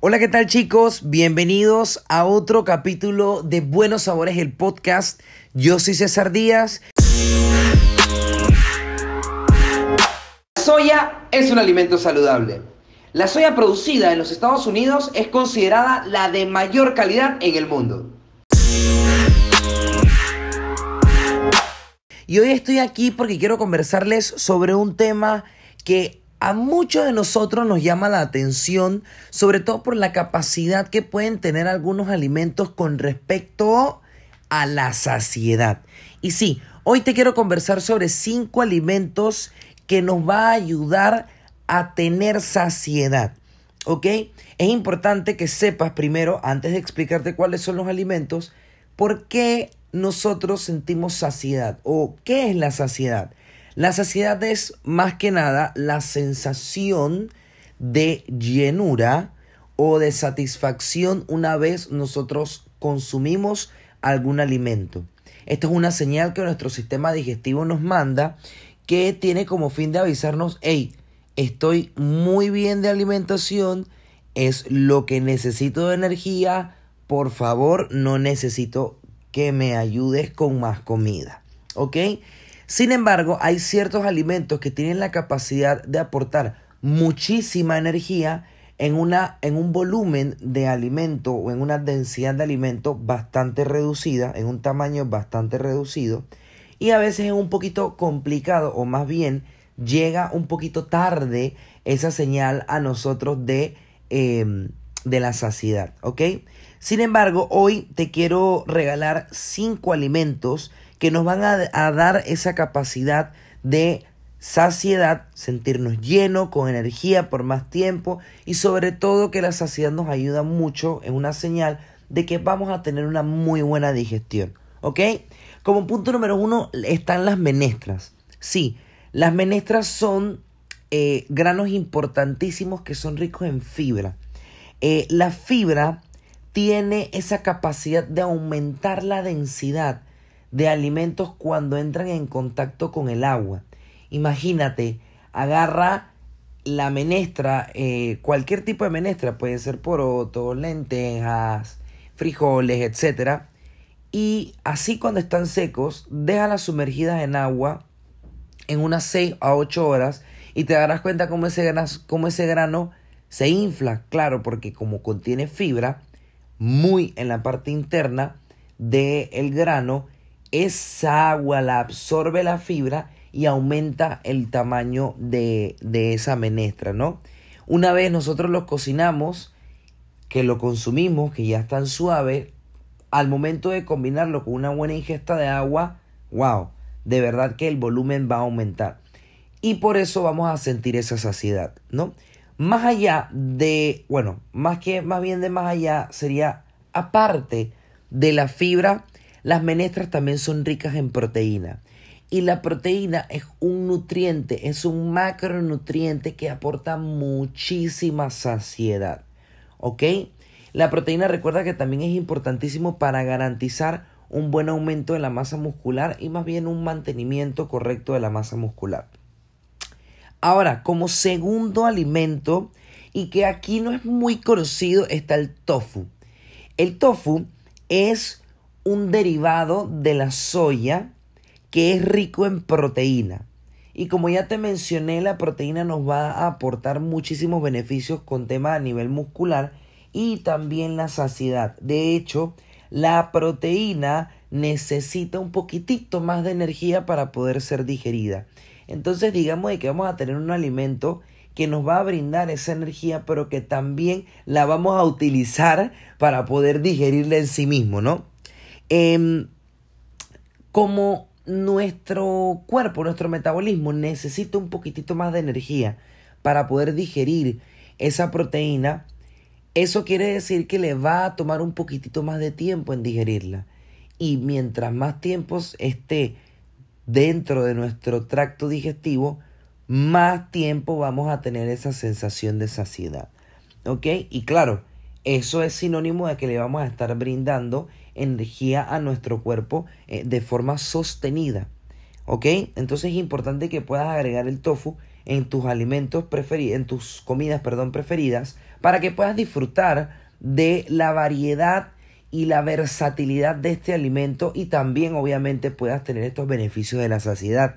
Hola, ¿qué tal chicos? Bienvenidos a otro capítulo de Buenos Sabores, el podcast. Yo soy César Díaz. La soya es un alimento saludable. La soya producida en los Estados Unidos es considerada la de mayor calidad en el mundo. Y hoy estoy aquí porque quiero conversarles sobre un tema que a muchos de nosotros nos llama la atención, sobre todo por la capacidad que pueden tener algunos alimentos con respecto a la saciedad. Y sí, hoy te quiero conversar sobre cinco alimentos que nos va a ayudar a tener saciedad. ¿Ok? Es importante que sepas primero, antes de explicarte cuáles son los alimentos, por qué nosotros sentimos saciedad o qué es la saciedad. La saciedad es más que nada la sensación de llenura o de satisfacción una vez nosotros consumimos algún alimento. Esto es una señal que nuestro sistema digestivo nos manda que tiene como fin de avisarnos, hey, estoy muy bien de alimentación, es lo que necesito de energía, por favor no necesito que me ayudes con más comida. ¿Ok? Sin embargo, hay ciertos alimentos que tienen la capacidad de aportar muchísima energía en, una, en un volumen de alimento o en una densidad de alimento bastante reducida, en un tamaño bastante reducido, y a veces es un poquito complicado, o más bien llega un poquito tarde esa señal a nosotros de, em, de la saciedad, ¿ok? Sin embargo, hoy te quiero regalar cinco alimentos que nos van a, dar esa capacidad de saciedad, sentirnos llenos, con energía por más tiempo y sobre todo que la saciedad nos ayuda mucho, en una señal de que vamos a tener una muy buena digestión. ¿Ok? Como punto número uno están las menestras. Sí, las menestras son eh, granos importantísimos que son ricos en fibra. Eh, la fibra tiene esa capacidad de aumentar la densidad de alimentos cuando entran en contacto con el agua. Imagínate, agarra la menestra, eh, cualquier tipo de menestra, puede ser poroto, lentejas, frijoles, etc. Y así cuando están secos, déjalas sumergidas en agua en unas 6 a 8 horas y te darás cuenta cómo ese, cómo ese grano se infla, claro, porque como contiene fibra, muy en la parte interna del grano, esa agua la absorbe la fibra y aumenta el tamaño de, de esa menestra, ¿no? Una vez nosotros los cocinamos, que lo consumimos, que ya están suaves, al momento de combinarlo con una buena ingesta de agua, wow, de verdad que el volumen va a aumentar. Y por eso vamos a sentir esa saciedad, ¿no? Más allá de, bueno, más que más bien de más allá sería aparte de la fibra, las menestras también son ricas en proteína. Y la proteína es un nutriente, es un macronutriente que aporta muchísima saciedad. ¿Ok? La proteína recuerda que también es importantísimo para garantizar un buen aumento de la masa muscular y más bien un mantenimiento correcto de la masa muscular. Ahora, como segundo alimento, y que aquí no es muy conocido, está el tofu. El tofu es un derivado de la soya que es rico en proteína. Y como ya te mencioné, la proteína nos va a aportar muchísimos beneficios con temas a nivel muscular y también la saciedad. De hecho, la proteína necesita un poquitito más de energía para poder ser digerida. Entonces digamos de que vamos a tener un alimento que nos va a brindar esa energía, pero que también la vamos a utilizar para poder digerirla en sí mismo, ¿no? Em, como nuestro cuerpo, nuestro metabolismo necesita un poquitito más de energía para poder digerir esa proteína, eso quiere decir que le va a tomar un poquitito más de tiempo en digerirla. Y mientras más tiempo esté dentro de nuestro tracto digestivo, más tiempo vamos a tener esa sensación de saciedad. ¿Ok? Y claro, eso es sinónimo de que le vamos a estar brindando energía a nuestro cuerpo eh, de forma sostenida. ¿Ok? Entonces es importante que puedas agregar el tofu en tus alimentos preferidos, en tus comidas, perdón, preferidas, para que puedas disfrutar de la variedad y la versatilidad de este alimento y también obviamente puedas tener estos beneficios de la saciedad.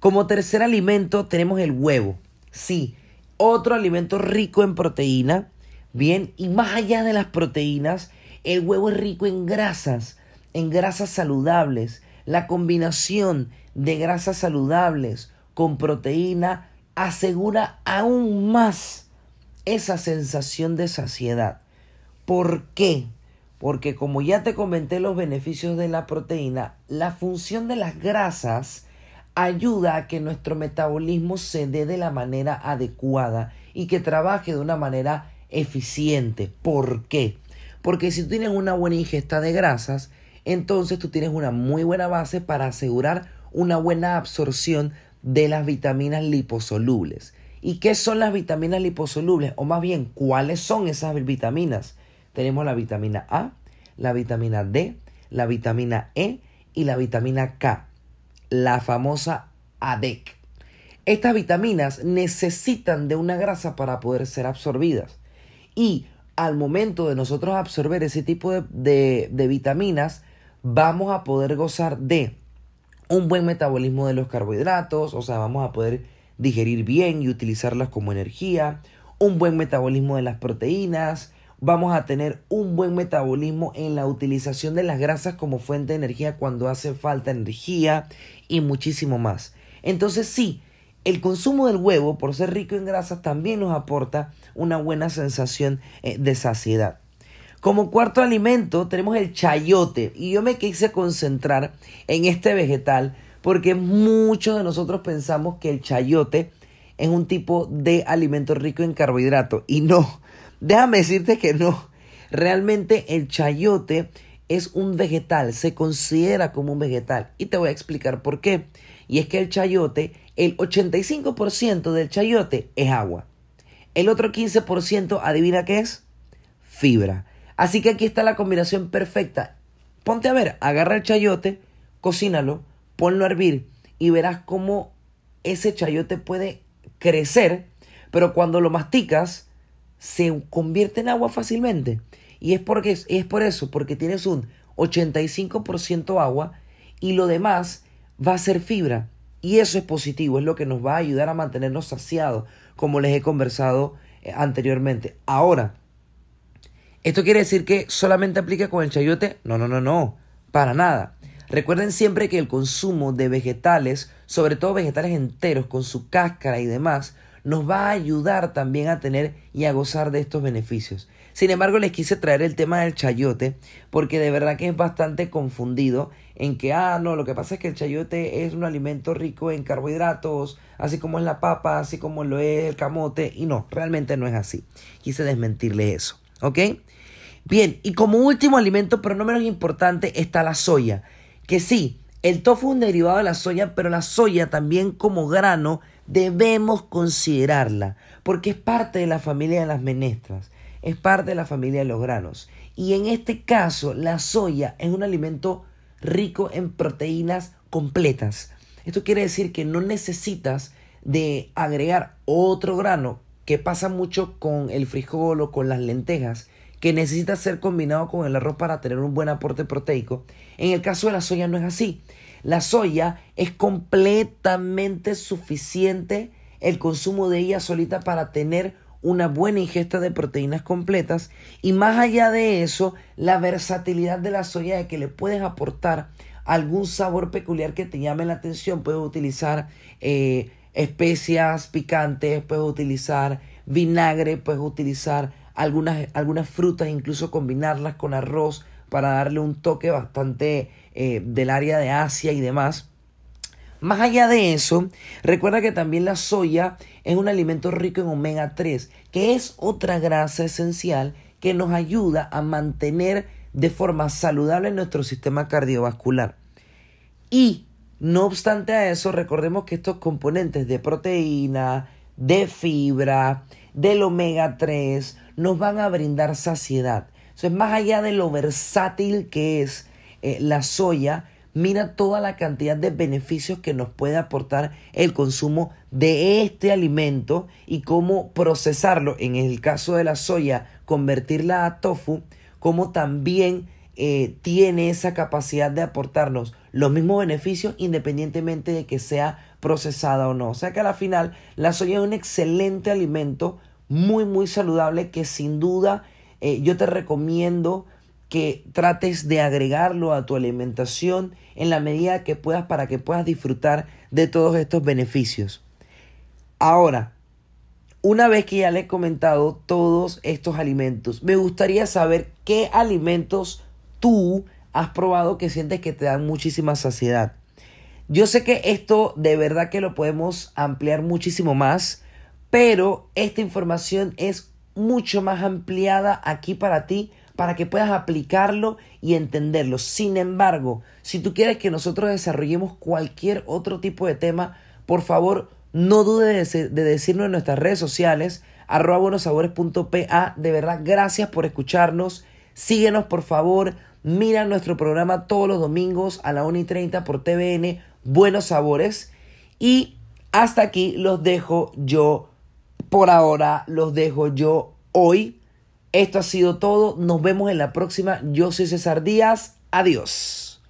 Como tercer alimento tenemos el huevo. Sí, otro alimento rico en proteína. Bien, y más allá de las proteínas, el huevo es rico en grasas, en grasas saludables. La combinación de grasas saludables con proteína asegura aún más esa sensación de saciedad. ¿Por qué? Porque como ya te comenté los beneficios de la proteína, la función de las grasas ayuda a que nuestro metabolismo se dé de la manera adecuada y que trabaje de una manera eficiente. ¿Por qué? Porque si tú tienes una buena ingesta de grasas, entonces tú tienes una muy buena base para asegurar una buena absorción de las vitaminas liposolubles. ¿Y qué son las vitaminas liposolubles? O más bien, ¿cuáles son esas vitaminas? Tenemos la vitamina A, la vitamina D, la vitamina E y la vitamina K, la famosa ADEC. Estas vitaminas necesitan de una grasa para poder ser absorbidas. Y al momento de nosotros absorber ese tipo de, de vitaminas, vamos a poder gozar de un buen metabolismo de los carbohidratos, o sea, vamos a poder digerir bien y utilizarlas como energía, un buen metabolismo de las proteínas, vamos a tener un buen metabolismo en la utilización de las grasas como fuente de energía cuando hace falta energía y muchísimo más. Entonces sí, el consumo del huevo, por ser rico en grasas, también nos aporta una buena sensación eh, de saciedad. Como cuarto alimento tenemos el chayote y yo me quise concentrar en este vegetal porque muchos de nosotros pensamos que el chayote es un tipo de alimento rico en carbohidratos y no, Déjame decirte que no. Realmente el chayote es un vegetal, se considera como un vegetal. Y te voy a explicar por qué. Y es que el chayote, el 85% del chayote es agua. El otro 15%, adivina qué es? Fibra. Así que aquí está la combinación perfecta. Ponte a ver, agarra el chayote, cocínalo, ponlo a hervir y verás cómo ese chayote puede crecer, pero cuando lo masticas, se convierte en agua fácilmente. Y es, porque, es por eso, porque tienes un 85% agua y lo demás va a ser fibra. Y eso es positivo, es lo que nos va a ayudar a mantenernos saciados, como les he conversado eh, anteriormente. Ahora, ¿esto quiere decir que solamente aplica con el chayote? No, no, no, no, para nada. Recuerden siempre que el consumo de vegetales, sobre todo vegetales enteros con su cáscara y demás, nos va a ayudar también a tener y a gozar de estos beneficios. Sin embargo, les quise traer el tema del chayote porque de verdad que es bastante confundido en que, ah, no, lo que pasa es que el chayote es un alimento rico en carbohidratos, así como es la papa, así como lo es el camote, y no, realmente no es así. Quise desmentirle eso, ¿ok? Bien, y como último alimento, pero no menos importante, está la soya, que sí, el tofu es un derivado de la soya, pero la soya también como grano debemos considerarla, porque es parte de la familia de las menestras, es parte de la familia de los granos. Y en este caso, la soya es un alimento rico en proteínas completas. Esto quiere decir que no necesitas de agregar otro grano que pasa mucho con el frijol o con las lentejas, que necesita ser combinado con el arroz para tener un buen aporte proteico. En el caso de la soya no es así. La soya es completamente suficiente el consumo de ella solita para tener una buena ingesta de proteínas completas y más allá de eso, la versatilidad de la soya de que le puedes aportar algún sabor peculiar que te llame la atención. Puedes utilizar eh, especias picantes, puedes utilizar vinagre, puedes utilizar algunas, algunas frutas, incluso combinarlas con arroz para darle un toque bastante eh, del área de Asia y demás. Más allá de eso, recuerda que también la soya es un alimento rico en omega 3, que es otra grasa esencial que nos ayuda a mantener de forma saludable nuestro sistema cardiovascular. Y no obstante a eso, recordemos que estos componentes de proteína, de fibra, del omega 3, nos van a brindar saciedad. Entonces, más allá de lo versátil que es eh, la soya, mira toda la cantidad de beneficios que nos puede aportar el consumo de este alimento y cómo procesarlo, en el caso de la soya, convertirla a tofu, como también eh, tiene esa capacidad de aportarnos los mismos beneficios independientemente de que sea procesada o no. O sea que a la final la soya es un excelente alimento, muy muy saludable que sin duda eh, yo te recomiendo que trates de agregarlo a tu alimentación en la medida que puedas para que puedas disfrutar de todos estos beneficios. Ahora, una vez que ya le he comentado todos estos alimentos, me gustaría saber qué alimentos tú has probado que sientes que te dan muchísima saciedad. Yo sé que esto de verdad que lo podemos ampliar muchísimo más, pero esta información es mucho más ampliada aquí para ti para que puedas aplicarlo y entenderlo. Sin embargo, si tú quieres que nosotros desarrollemos cualquier otro tipo de tema, por favor, no dudes de, decirnos en nuestras redes sociales, arroba buenosabores.pa. De verdad, gracias por escucharnos. Síguenos, por favor. Mira nuestro programa todos los domingos a la 1 y 30 por TVN, Buenos Sabores. Y hasta aquí los dejo yo. Por ahora los dejo yo hoy esto ha sido todo. Nos vemos en la próxima. Yo soy César Díaz. Adiós.